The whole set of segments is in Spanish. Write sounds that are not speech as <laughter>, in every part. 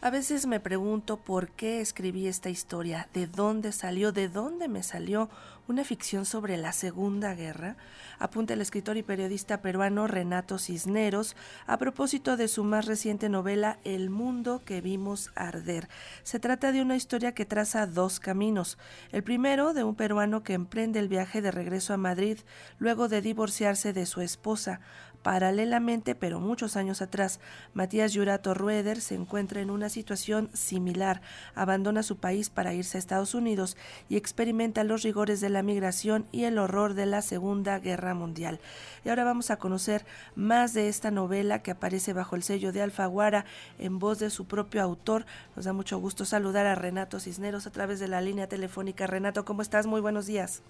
A veces me pregunto por qué escribí esta historia, de dónde salió, de dónde me salió una ficción sobre la Segunda Guerra, apunta el escritor y periodista peruano Renato Cisneros a propósito de su más reciente novela El mundo que vimos arder. Se trata de una historia que traza dos caminos. El primero de un peruano que emprende el viaje de regreso a Madrid luego de divorciarse de su esposa. Paralelamente, pero muchos años atrás, Matías Yurato Rueder se encuentra en una situación similar. Abandona su país para irse a Estados Unidos y experimenta los rigores de la migración y el horror de la Segunda Guerra Mundial. Y ahora vamos a conocer más de esta novela que aparece bajo el sello de Alfaguara en voz de su propio autor. Nos da mucho gusto saludar a Renato Cisneros a través de la línea telefónica. Renato, ¿cómo estás? Muy buenos días.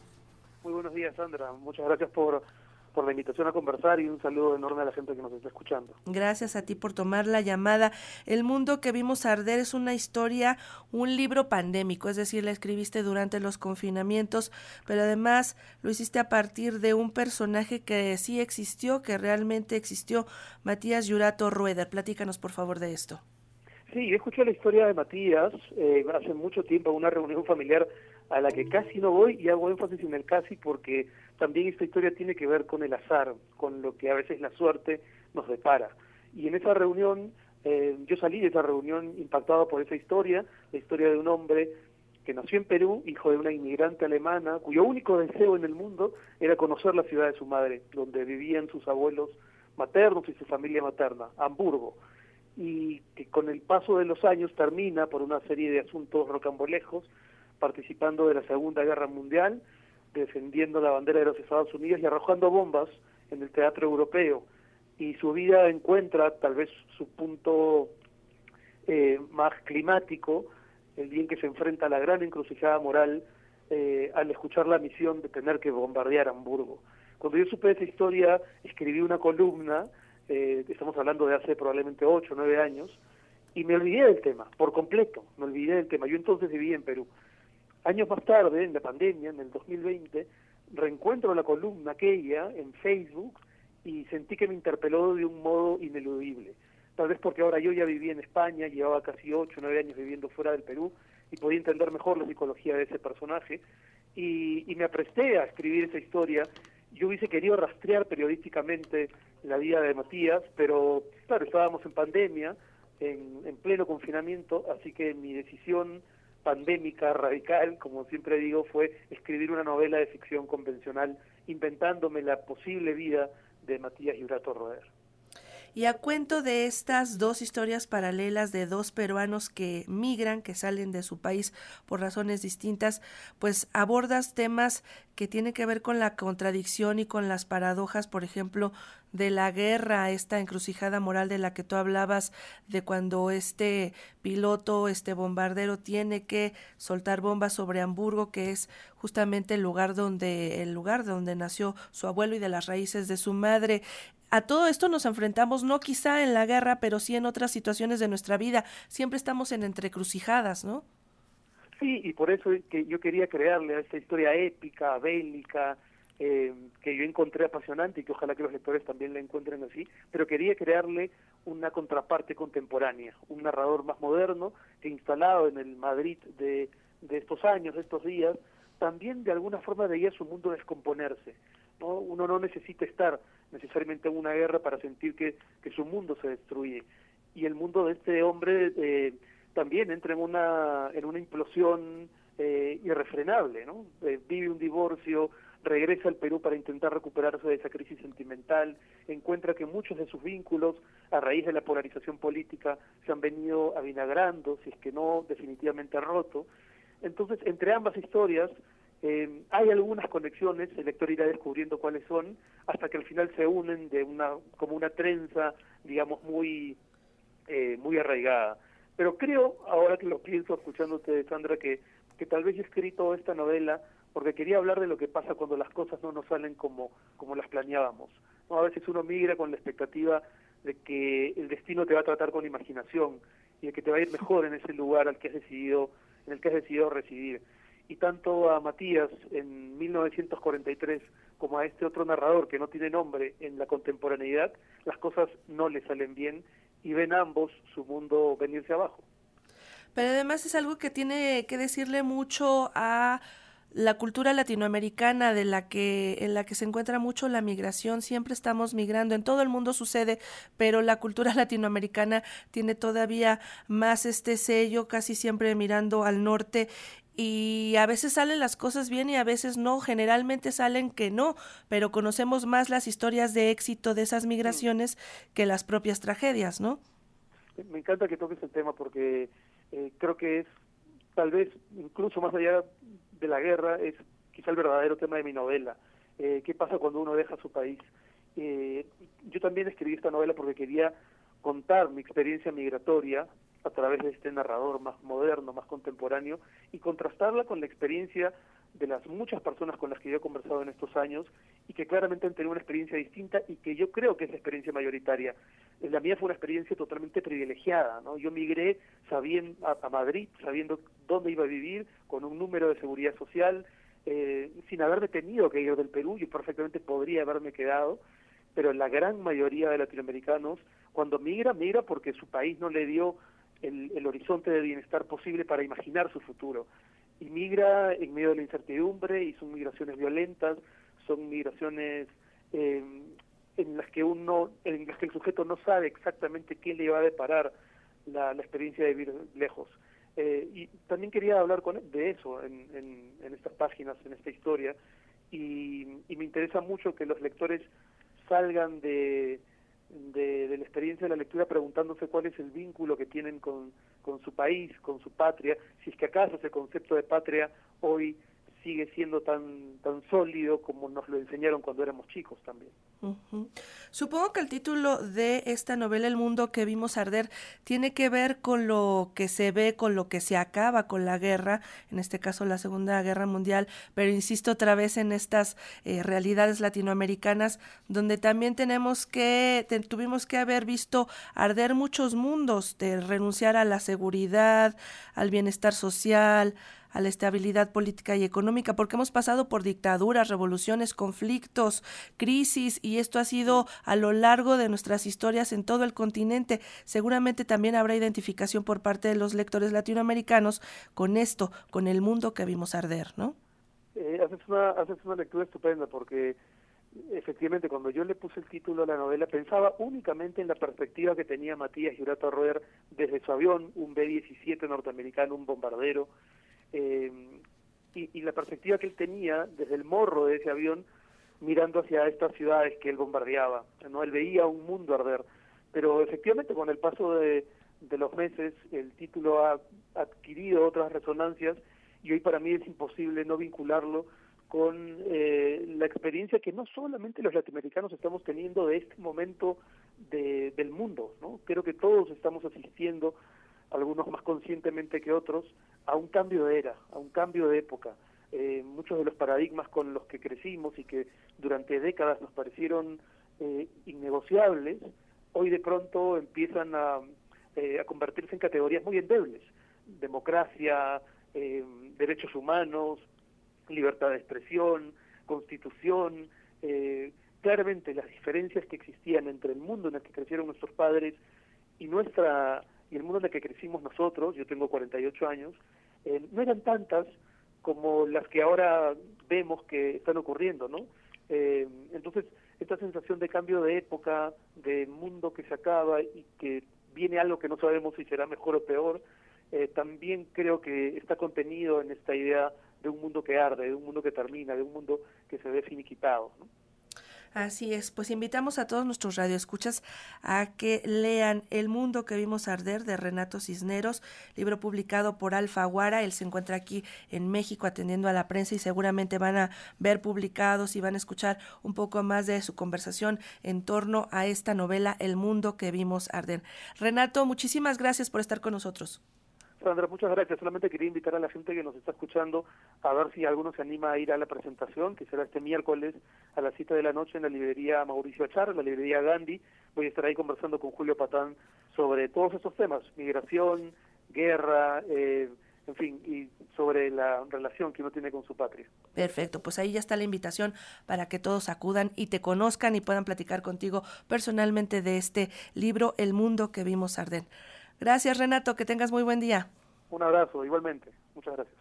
Muy buenos días, Sandra. Muchas gracias por por la invitación a conversar y un saludo enorme a la gente que nos está escuchando. Gracias a ti por tomar la llamada. El mundo que vimos arder es una historia, un libro pandémico, es decir, la escribiste durante los confinamientos, pero además lo hiciste a partir de un personaje que sí existió, que realmente existió, Matías Yurato Rueder. Platícanos por favor de esto. Sí, yo escuché la historia de Matías eh, hace mucho tiempo en una reunión familiar a la que casi no voy y hago énfasis en el casi porque también esta historia tiene que ver con el azar, con lo que a veces la suerte nos depara. Y en esa reunión, eh, yo salí de esa reunión impactado por esa historia, la historia de un hombre que nació en Perú, hijo de una inmigrante alemana, cuyo único deseo en el mundo era conocer la ciudad de su madre, donde vivían sus abuelos maternos y su familia materna, Hamburgo, y que con el paso de los años termina por una serie de asuntos rocambolejos, participando de la Segunda Guerra Mundial, defendiendo la bandera de los Estados Unidos y arrojando bombas en el teatro europeo. Y su vida encuentra tal vez su punto eh, más climático, el día en que se enfrenta a la gran encrucijada moral eh, al escuchar la misión de tener que bombardear Hamburgo. Cuando yo supe esa historia, escribí una columna, eh, estamos hablando de hace probablemente ocho o nueve años, y me olvidé del tema, por completo, me olvidé del tema. Yo entonces vivía en Perú. Años más tarde, en la pandemia, en el 2020, reencuentro la columna aquella en Facebook y sentí que me interpeló de un modo ineludible. Tal vez porque ahora yo ya vivía en España, llevaba casi 8 o 9 años viviendo fuera del Perú y podía entender mejor la psicología de ese personaje y, me apresté a escribir esa historia. Yo hubiese querido rastrear periodísticamente la vida de Matías, pero claro, estábamos en pandemia, en, en pleno confinamiento, así que mi decisión pandémica, radical, como siempre digo, fue escribir una novela de ficción convencional, inventándome la posible vida de Matías Yurato Roder. Y a cuento de estas dos historias paralelas de dos peruanos que migran, que salen de su país por razones distintas, pues abordas temas que tienen que ver con la contradicción y con las paradojas, por ejemplo, de la guerra, esta encrucijada moral de la que tú hablabas, de cuando este piloto, este bombardero tiene que soltar bombas sobre Hamburgo, que es justamente el lugar donde el lugar donde nació su abuelo y de las raíces de su madre a todo esto nos enfrentamos no quizá en la guerra, pero sí en otras situaciones de nuestra vida. Siempre estamos en entrecrucijadas, ¿no? Sí, y por eso que yo quería crearle a esta historia épica, bélica, eh, que yo encontré apasionante y que ojalá que los lectores también la encuentren así, pero quería crearle una contraparte contemporánea, un narrador más moderno que instalado en el Madrid de, estos años, de estos días, también de alguna forma veía su mundo descomponerse. ¿no? Uno no necesita estar necesariamente en una guerra para sentir que, que su mundo se destruye. Y el mundo de este hombre eh, también entra en una, en una implosión eh, irrefrenable, ¿no? Eh, vive un divorcio, regresa al Perú para intentar recuperarse de esa crisis sentimental, encuentra que muchos de sus vínculos, a raíz de la polarización política, se han venido avinagrando, si es que no definitivamente roto. Entonces, entre ambas historias, eh, hay algunas conexiones, el lector irá descubriendo cuáles son, hasta que al final se unen de una como una trenza, digamos, muy, eh, muy arraigada. Pero creo, ahora que lo pienso escuchándote, Sandra, que, que tal vez he escrito esta novela porque quería hablar de lo que pasa cuando las cosas no nos salen como, como las planeábamos. ¿no? A veces uno migra con la expectativa de que el destino te va a tratar con imaginación y de que te va a ir mejor en ese lugar al que has decidido, en el que has decidido residir y tanto a Matías en 1943 como a este otro narrador que no tiene nombre en la contemporaneidad, las cosas no le salen bien y ven ambos su mundo venirse abajo. Pero además es algo que tiene que decirle mucho a la cultura latinoamericana de la que en la que se encuentra mucho la migración siempre estamos migrando en todo el mundo sucede pero la cultura <laughs> latinoamericana tiene todavía más este sello casi siempre mirando al norte y a veces salen las cosas bien y a veces no, generalmente salen que no, pero conocemos más las historias de éxito de esas migraciones que las propias tragedias, ¿no? Me encanta que toques el tema porque eh, creo que es tal vez incluso más allá de la guerra es quizá el verdadero tema de mi novela. Eh, ¿Qué pasa cuando uno deja su país? Eh, yo también escribí esta novela porque quería contar mi experiencia migratoria a través de este narrador más moderno, más contemporáneo, y contrastarla con la experiencia de las muchas personas con las que yo he conversado en estos años y que claramente han tenido una experiencia distinta y que yo creo que es la experiencia mayoritaria. La mía fue una experiencia totalmente privilegiada, ¿no? Yo migré sabiendo, a, Madrid sabiendo dónde iba a vivir, con un número de seguridad social, eh, sin haberme tenido que ir del Perú, yo perfectamente podría haberme quedado, pero la gran mayoría de latinoamericanos, cuando migra, migra porque su país no le dio el, el horizonte de bienestar posible para imaginar su futuro y migra en medio de la incertidumbre y son migraciones violentas, son migraciones eh, en las que uno, en las que el sujeto no sabe exactamente qué le va a deparar la, experiencia de vivir lejos. Eh, y también quería hablar con, de eso en, en, estas páginas, en esta historia, y, y me interesa mucho que los lectores salgan de, de, la experiencia de la lectura preguntándose cuál es el vínculo que tienen con, con su país, con su patria, si es que acaso ese concepto de patria hoy sigue siendo tan, tan sólido como nos lo enseñaron cuando éramos chicos también. Supongo que el título de esta novela, El mundo que vimos arder, tiene que ver con lo que se ve, con lo que se acaba con la guerra, en este caso la Segunda Guerra Mundial, pero insisto otra vez en estas eh, realidades latinoamericanas donde también tenemos que, tuvimos que haber visto arder muchos mundos, de renunciar a la seguridad, al bienestar social, a la estabilidad política y económica, porque hemos pasado por dictaduras, revoluciones, conflictos, crisis, y esto ha sido a lo largo de nuestras historias en todo el continente. Seguramente también habrá identificación por parte de los lectores latinoamericanos con esto, con el mundo que vimos arder, ¿no? Eh, haces, una, haces una lectura estupenda porque efectivamente cuando yo le puse el título a la novela pensaba únicamente en la perspectiva que tenía Matías Jurato Roer desde su avión, un B-17 norteamericano, un bombardero, eh, y, la perspectiva que él tenía desde el morro de ese avión mirando hacia estas ciudades que él bombardeaba. ¿no? Él veía un mundo arder. Pero efectivamente con el paso de, los meses el título ha adquirido otras resonancias y hoy para mí es imposible no vincularlo con eh, la experiencia que no solamente los latinoamericanos estamos teniendo de este momento de, del mundo, ¿no? Creo que todos estamos asistiendo algunos más conscientemente que otros, a un cambio de era, a un cambio de época. Eh, muchos de los paradigmas con los que crecimos y que durante décadas nos parecieron eh, innegociables, hoy de pronto empiezan a, eh, a, convertirse en categorías muy endebles. Democracia, derechos humanos, libertad de expresión, constitución. claramente las diferencias que existían entre el mundo en el que crecieron nuestros padres y nuestra y el mundo en el que crecimos nosotros, yo tengo 48 años, eh, no eran tantas como las que ahora vemos que están ocurriendo, ¿no? Eh, entonces, esta sensación de cambio de época, de mundo que se acaba y que viene algo que no sabemos si será mejor o peor, eh, también creo que está contenido en esta idea de un mundo que arde, de un mundo que termina, de un mundo que se ve finiquitado, ¿no? Así es, pues invitamos a todos nuestros radioescuchas a que lean El mundo que vimos arder de Renato Cisneros, libro publicado por Alfaguara. Él se encuentra aquí en México atendiendo a la prensa y seguramente van a ver publicados y van a escuchar un poco más de su conversación en torno a esta novela El mundo que vimos arder. Renato, muchísimas gracias por estar con nosotros. Sandra, muchas gracias. Solamente quería invitar a la gente que nos está escuchando a ver si alguno se anima a ir a la presentación, que será este miércoles a las 7 de la noche en la librería Mauricio Achar, la librería Gandhi. Voy a estar ahí conversando con Julio Patán sobre todos estos temas, migración, guerra, eh, en fin, y sobre la relación que uno tiene con su patria. Perfecto, pues ahí ya está la invitación para que todos acudan y te conozcan y puedan platicar contigo personalmente de este libro El mundo que vimos arder. Gracias Renato, que tengas muy buen día. Un abrazo, igualmente. Muchas gracias.